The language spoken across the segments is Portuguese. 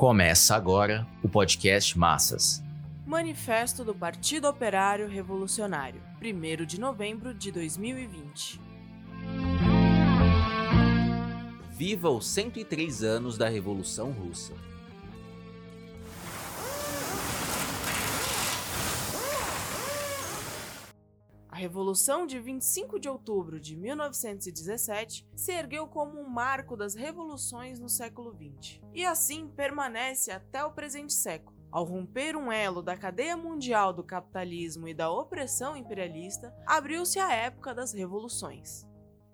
Começa agora o podcast Massas. Manifesto do Partido Operário Revolucionário, 1 de novembro de 2020. Viva os 103 anos da Revolução Russa. Revolução de 25 de outubro de 1917 se ergueu como um marco das revoluções no século XX, e assim permanece até o presente século. Ao romper um elo da cadeia mundial do capitalismo e da opressão imperialista, abriu-se a época das revoluções.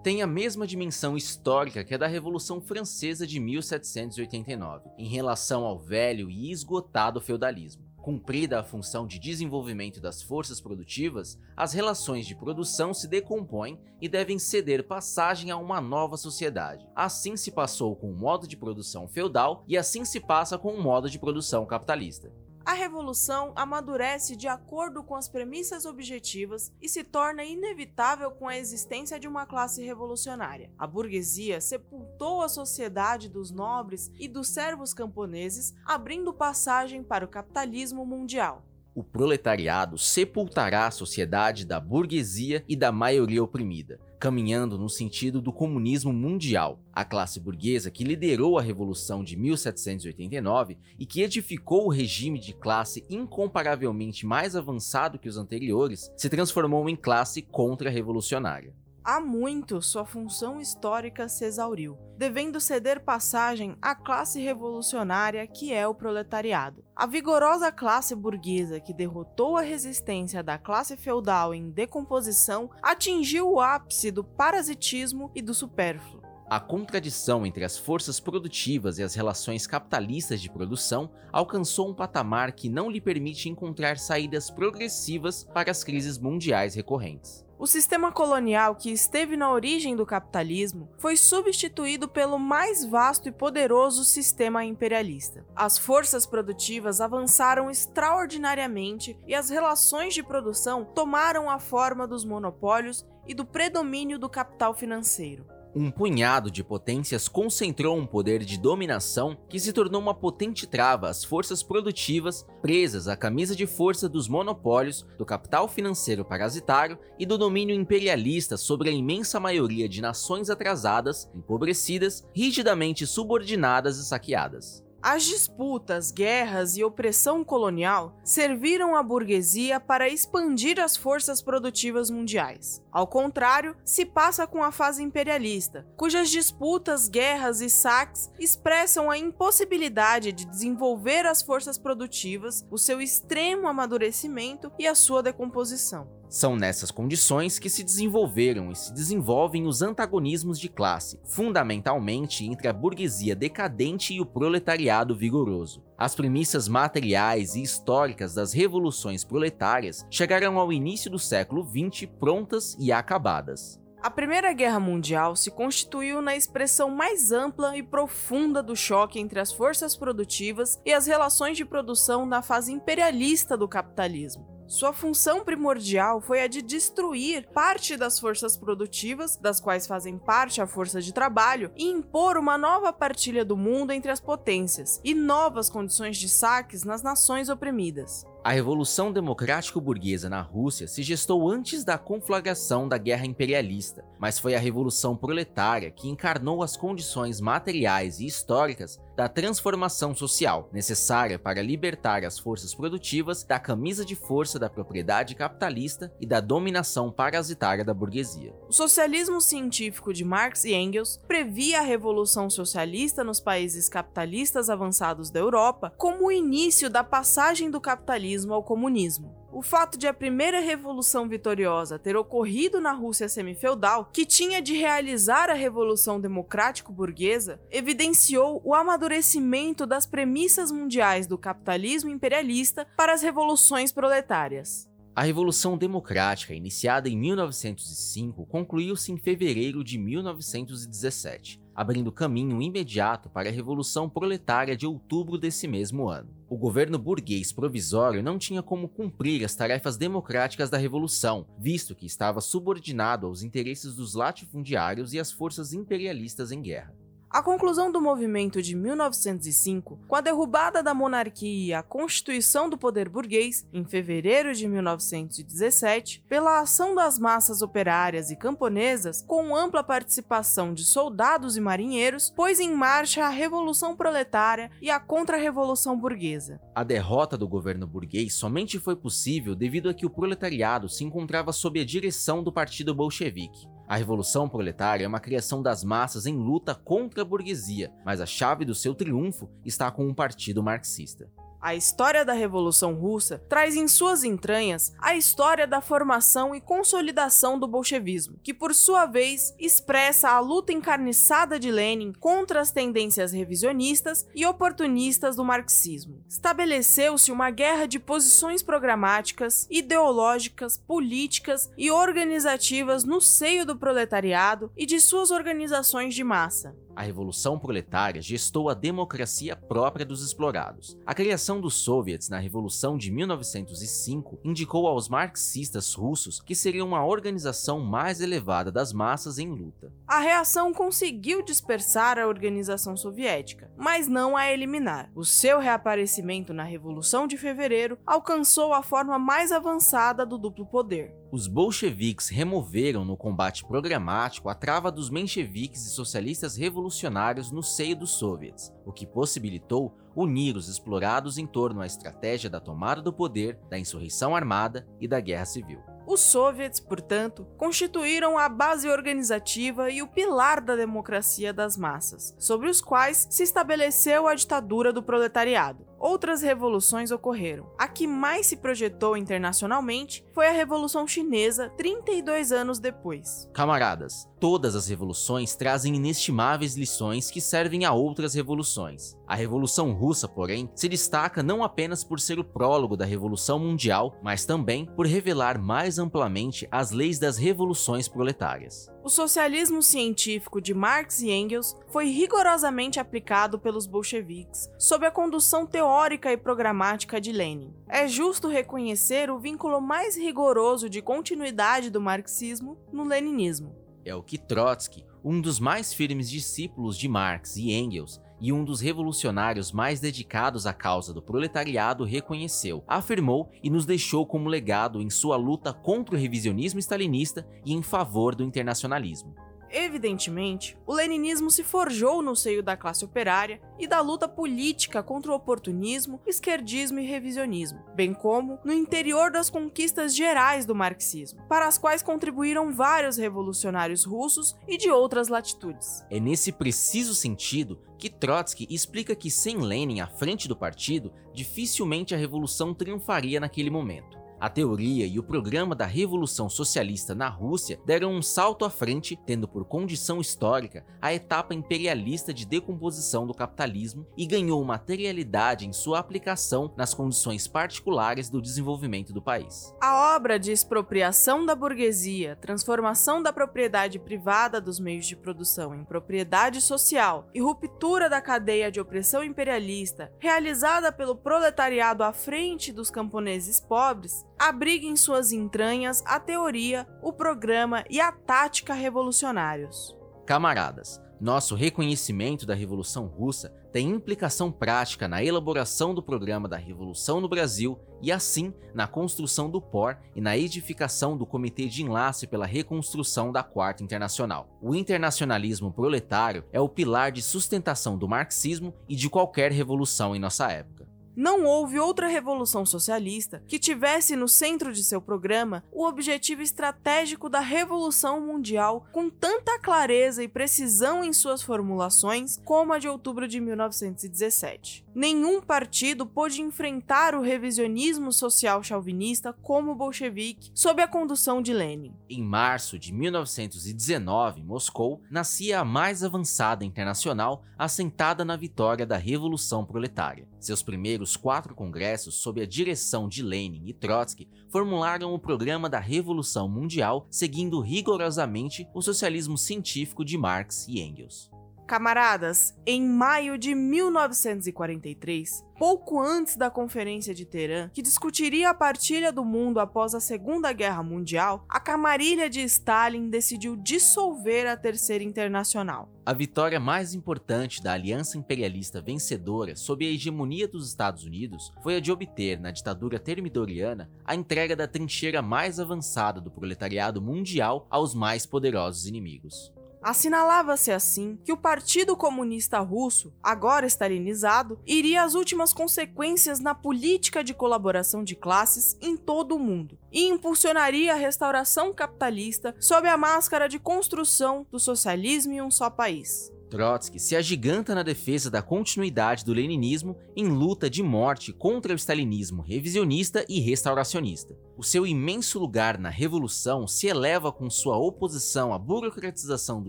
Tem a mesma dimensão histórica que a da Revolução Francesa de 1789, em relação ao velho e esgotado feudalismo. Cumprida a função de desenvolvimento das forças produtivas, as relações de produção se decompõem e devem ceder passagem a uma nova sociedade. Assim se passou com o modo de produção feudal e assim se passa com o modo de produção capitalista. A revolução amadurece de acordo com as premissas objetivas e se torna inevitável com a existência de uma classe revolucionária. A burguesia sepultou a sociedade dos nobres e dos servos camponeses, abrindo passagem para o capitalismo mundial o proletariado sepultará a sociedade da burguesia e da maioria oprimida, caminhando no sentido do comunismo mundial. A classe burguesa que liderou a Revolução de 1789 e que edificou o regime de classe incomparavelmente mais avançado que os anteriores, se transformou em classe contra-revolucionária. Há muito sua função histórica se exauriu, devendo ceder passagem à classe revolucionária que é o proletariado. A vigorosa classe burguesa que derrotou a resistência da classe feudal em decomposição atingiu o ápice do parasitismo e do supérfluo. A contradição entre as forças produtivas e as relações capitalistas de produção alcançou um patamar que não lhe permite encontrar saídas progressivas para as crises mundiais recorrentes. O sistema colonial que esteve na origem do capitalismo foi substituído pelo mais vasto e poderoso sistema imperialista. As forças produtivas avançaram extraordinariamente e as relações de produção tomaram a forma dos monopólios e do predomínio do capital financeiro um punhado de potências concentrou um poder de dominação que se tornou uma potente trava às forças produtivas presas à camisa de força dos monopólios, do capital financeiro parasitário e do domínio imperialista sobre a imensa maioria de nações atrasadas, empobrecidas, rigidamente subordinadas e saqueadas. As disputas, guerras e opressão colonial serviram à burguesia para expandir as forças produtivas mundiais. Ao contrário, se passa com a fase imperialista, cujas disputas, guerras e saques expressam a impossibilidade de desenvolver as forças produtivas, o seu extremo amadurecimento e a sua decomposição. São nessas condições que se desenvolveram e se desenvolvem os antagonismos de classe, fundamentalmente entre a burguesia decadente e o proletariado vigoroso. As premissas materiais e históricas das revoluções proletárias chegaram ao início do século XX prontas e acabadas. A Primeira Guerra Mundial se constituiu na expressão mais ampla e profunda do choque entre as forças produtivas e as relações de produção na fase imperialista do capitalismo. Sua função primordial foi a de destruir parte das forças produtivas, das quais fazem parte a força de trabalho, e impor uma nova partilha do mundo entre as potências e novas condições de saques nas nações oprimidas. A Revolução Democrático-Burguesa na Rússia se gestou antes da conflagração da Guerra Imperialista, mas foi a Revolução Proletária que encarnou as condições materiais e históricas da transformação social necessária para libertar as forças produtivas da camisa de força da propriedade capitalista e da dominação parasitária da burguesia. O socialismo científico de Marx e Engels previa a revolução socialista nos países capitalistas avançados da Europa como o início da passagem do capitalismo ao comunismo. O fato de a primeira revolução vitoriosa ter ocorrido na Rússia semifeudal, que tinha de realizar a revolução democrático-burguesa, evidenciou o amadurecimento das premissas mundiais do capitalismo imperialista para as revoluções proletárias. A Revolução Democrática, iniciada em 1905, concluiu-se em fevereiro de 1917, abrindo caminho imediato para a Revolução Proletária de outubro desse mesmo ano. O governo burguês provisório não tinha como cumprir as tarefas democráticas da Revolução, visto que estava subordinado aos interesses dos latifundiários e às forças imperialistas em guerra. A conclusão do movimento de 1905, com a derrubada da monarquia e a constituição do poder burguês, em fevereiro de 1917, pela ação das massas operárias e camponesas, com ampla participação de soldados e marinheiros, pôs em marcha a Revolução Proletária e a Contra-Revolução Burguesa. A derrota do governo burguês somente foi possível devido a que o proletariado se encontrava sob a direção do Partido Bolchevique. A Revolução Proletária é uma criação das massas em luta contra a burguesia, mas a chave do seu triunfo está com um partido marxista. A história da Revolução Russa traz em suas entranhas a história da formação e consolidação do bolchevismo, que por sua vez expressa a luta encarniçada de Lenin contra as tendências revisionistas e oportunistas do marxismo. Estabeleceu-se uma guerra de posições programáticas, ideológicas, políticas e organizativas no seio do proletariado e de suas organizações de massa. A Revolução Proletária gestou a democracia própria dos explorados. A criação dos soviets na Revolução de 1905 indicou aos marxistas russos que seria uma organização mais elevada das massas em luta. A reação conseguiu dispersar a organização soviética, mas não a eliminar. O seu reaparecimento na Revolução de Fevereiro alcançou a forma mais avançada do duplo poder. Os bolcheviques removeram no combate programático a trava dos mencheviques e socialistas revolucionários no seio dos soviets, o que possibilitou unir os explorados em torno à estratégia da tomada do poder, da insurreição armada e da guerra civil. Os soviets, portanto, constituíram a base organizativa e o pilar da democracia das massas, sobre os quais se estabeleceu a ditadura do proletariado. Outras revoluções ocorreram. A que mais se projetou internacionalmente foi a Revolução Chinesa, 32 anos depois. Camaradas, todas as revoluções trazem inestimáveis lições que servem a outras revoluções. A Revolução Russa, porém, se destaca não apenas por ser o prólogo da Revolução Mundial, mas também por revelar mais amplamente as leis das revoluções proletárias. O socialismo científico de Marx e Engels foi rigorosamente aplicado pelos bolcheviques, sob a condução teórica e programática de Lenin. É justo reconhecer o vínculo mais rigoroso de continuidade do marxismo no leninismo. É o que Trotsky, um dos mais firmes discípulos de Marx e Engels, e um dos revolucionários mais dedicados à causa do proletariado reconheceu, afirmou e nos deixou como legado em sua luta contra o revisionismo stalinista e em favor do internacionalismo. Evidentemente, o leninismo se forjou no seio da classe operária e da luta política contra o oportunismo, esquerdismo e revisionismo, bem como no interior das conquistas gerais do marxismo, para as quais contribuíram vários revolucionários russos e de outras latitudes. É nesse preciso sentido que Trotsky explica que sem Lenin à frente do partido, dificilmente a revolução triunfaria naquele momento. A teoria e o programa da Revolução Socialista na Rússia deram um salto à frente, tendo por condição histórica a etapa imperialista de decomposição do capitalismo e ganhou materialidade em sua aplicação nas condições particulares do desenvolvimento do país. A obra de expropriação da burguesia, transformação da propriedade privada dos meios de produção em propriedade social e ruptura da cadeia de opressão imperialista, realizada pelo proletariado à frente dos camponeses pobres, abriga em suas entranhas a teoria, o programa e a tática revolucionários. Camaradas, nosso reconhecimento da Revolução Russa tem implicação prática na elaboração do programa da Revolução no Brasil e, assim, na construção do POR e na edificação do Comitê de Enlace pela Reconstrução da Quarta Internacional. O internacionalismo proletário é o pilar de sustentação do marxismo e de qualquer revolução em nossa época. Não houve outra revolução socialista que tivesse no centro de seu programa o objetivo estratégico da revolução mundial com tanta clareza e precisão em suas formulações como a de outubro de 1917. Nenhum partido pôde enfrentar o revisionismo social chauvinista como o bolchevique sob a condução de Lenin. Em março de 1919, Moscou nascia a mais avançada internacional assentada na vitória da Revolução Proletária. Seus primeiros quatro congressos, sob a direção de Lenin e Trotsky, formularam o programa da Revolução Mundial, seguindo rigorosamente o socialismo científico de Marx e Engels. Camaradas, em maio de 1943, pouco antes da Conferência de Teherã, que discutiria a partilha do mundo após a Segunda Guerra Mundial, a camarilha de Stalin decidiu dissolver a Terceira Internacional. A vitória mais importante da aliança imperialista vencedora sob a hegemonia dos Estados Unidos foi a de obter, na ditadura termidoriana, a entrega da trincheira mais avançada do proletariado mundial aos mais poderosos inimigos. Assinalava-se assim que o Partido Comunista Russo, agora estalinizado, iria às últimas consequências na política de colaboração de classes em todo o mundo e impulsionaria a restauração capitalista sob a máscara de construção do socialismo em um só país. Trotsky se agiganta na defesa da continuidade do leninismo em luta de morte contra o stalinismo revisionista e restauracionista. O seu imenso lugar na revolução se eleva com sua oposição à burocratização do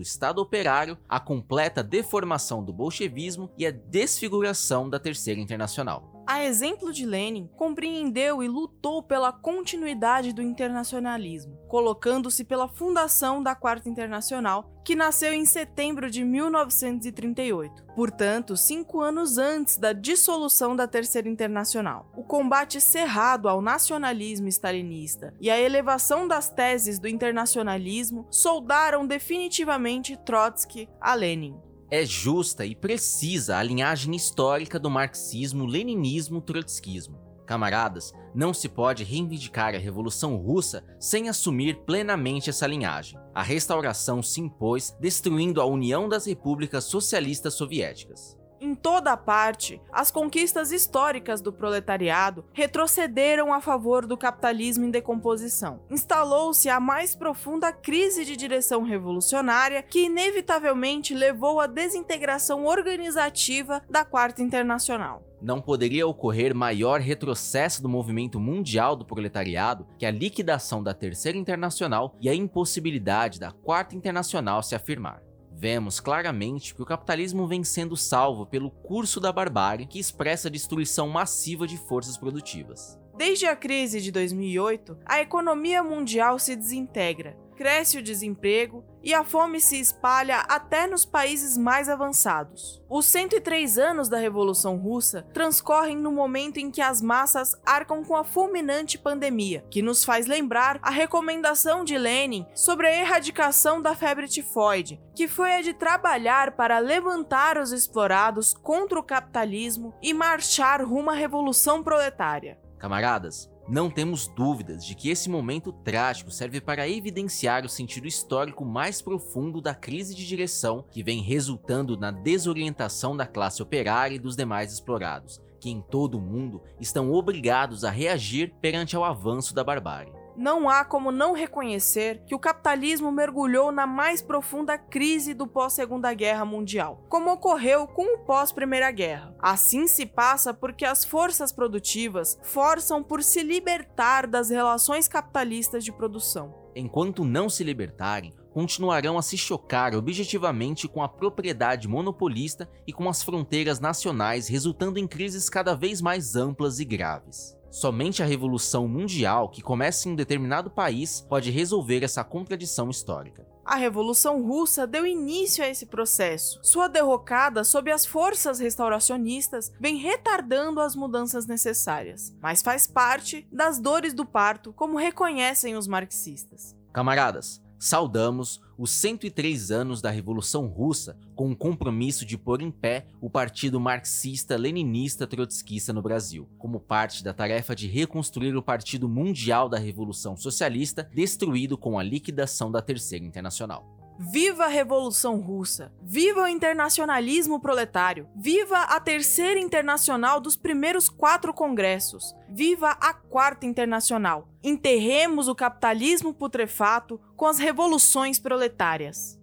Estado operário, à completa deformação do bolchevismo e à desfiguração da Terceira Internacional a exemplo de Lenin, compreendeu e lutou pela continuidade do internacionalismo, colocando-se pela fundação da Quarta Internacional, que nasceu em setembro de 1938, portanto, cinco anos antes da dissolução da Terceira Internacional. O combate cerrado ao nacionalismo stalinista e a elevação das teses do internacionalismo soldaram definitivamente Trotsky a Lenin. É justa e precisa a linhagem histórica do marxismo-leninismo-trotskismo. Camaradas, não se pode reivindicar a Revolução Russa sem assumir plenamente essa linhagem. A restauração se impôs destruindo a União das Repúblicas Socialistas Soviéticas. Em toda parte, as conquistas históricas do proletariado retrocederam a favor do capitalismo em decomposição. Instalou-se a mais profunda crise de direção revolucionária que inevitavelmente levou à desintegração organizativa da Quarta Internacional. Não poderia ocorrer maior retrocesso do movimento mundial do proletariado que a liquidação da Terceira Internacional e a impossibilidade da Quarta Internacional se afirmar. Vemos claramente que o capitalismo vem sendo salvo pelo curso da barbárie que expressa a destruição massiva de forças produtivas. Desde a crise de 2008, a economia mundial se desintegra, cresce o desemprego e a fome se espalha até nos países mais avançados. Os 103 anos da Revolução Russa transcorrem no momento em que as massas arcam com a fulminante pandemia, que nos faz lembrar a recomendação de Lenin sobre a erradicação da febre tifoide, que foi a de trabalhar para levantar os explorados contra o capitalismo e marchar rumo à revolução proletária. Camaradas, não temos dúvidas de que esse momento trágico serve para evidenciar o sentido histórico mais profundo da crise de direção que vem resultando na desorientação da classe operária e dos demais explorados, que em todo o mundo estão obrigados a reagir perante ao avanço da barbárie não há como não reconhecer que o capitalismo mergulhou na mais profunda crise do pós-Segunda Guerra Mundial, como ocorreu com o pós-Primeira Guerra. Assim se passa porque as forças produtivas forçam por se libertar das relações capitalistas de produção. Enquanto não se libertarem, continuarão a se chocar objetivamente com a propriedade monopolista e com as fronteiras nacionais, resultando em crises cada vez mais amplas e graves. Somente a revolução mundial que começa em um determinado país pode resolver essa contradição histórica. A Revolução Russa deu início a esse processo. Sua derrocada sob as forças restauracionistas vem retardando as mudanças necessárias, mas faz parte das dores do parto, como reconhecem os marxistas. Camaradas, saudamos os 103 anos da Revolução Russa com o compromisso de pôr em pé o Partido Marxista-Leninista Trotskista no Brasil, como parte da tarefa de reconstruir o Partido Mundial da Revolução Socialista, destruído com a liquidação da Terceira Internacional. Viva a Revolução Russa! Viva o internacionalismo proletário! Viva a Terceira Internacional dos primeiros quatro congressos! Viva a Quarta Internacional! Enterremos o capitalismo putrefato com as revoluções proletárias!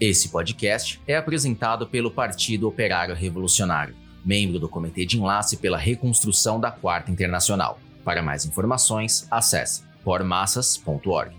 Esse podcast é apresentado pelo Partido Operário Revolucionário, membro do Comitê de Enlace pela Reconstrução da Quarta Internacional. Para mais informações, acesse pormassas.org.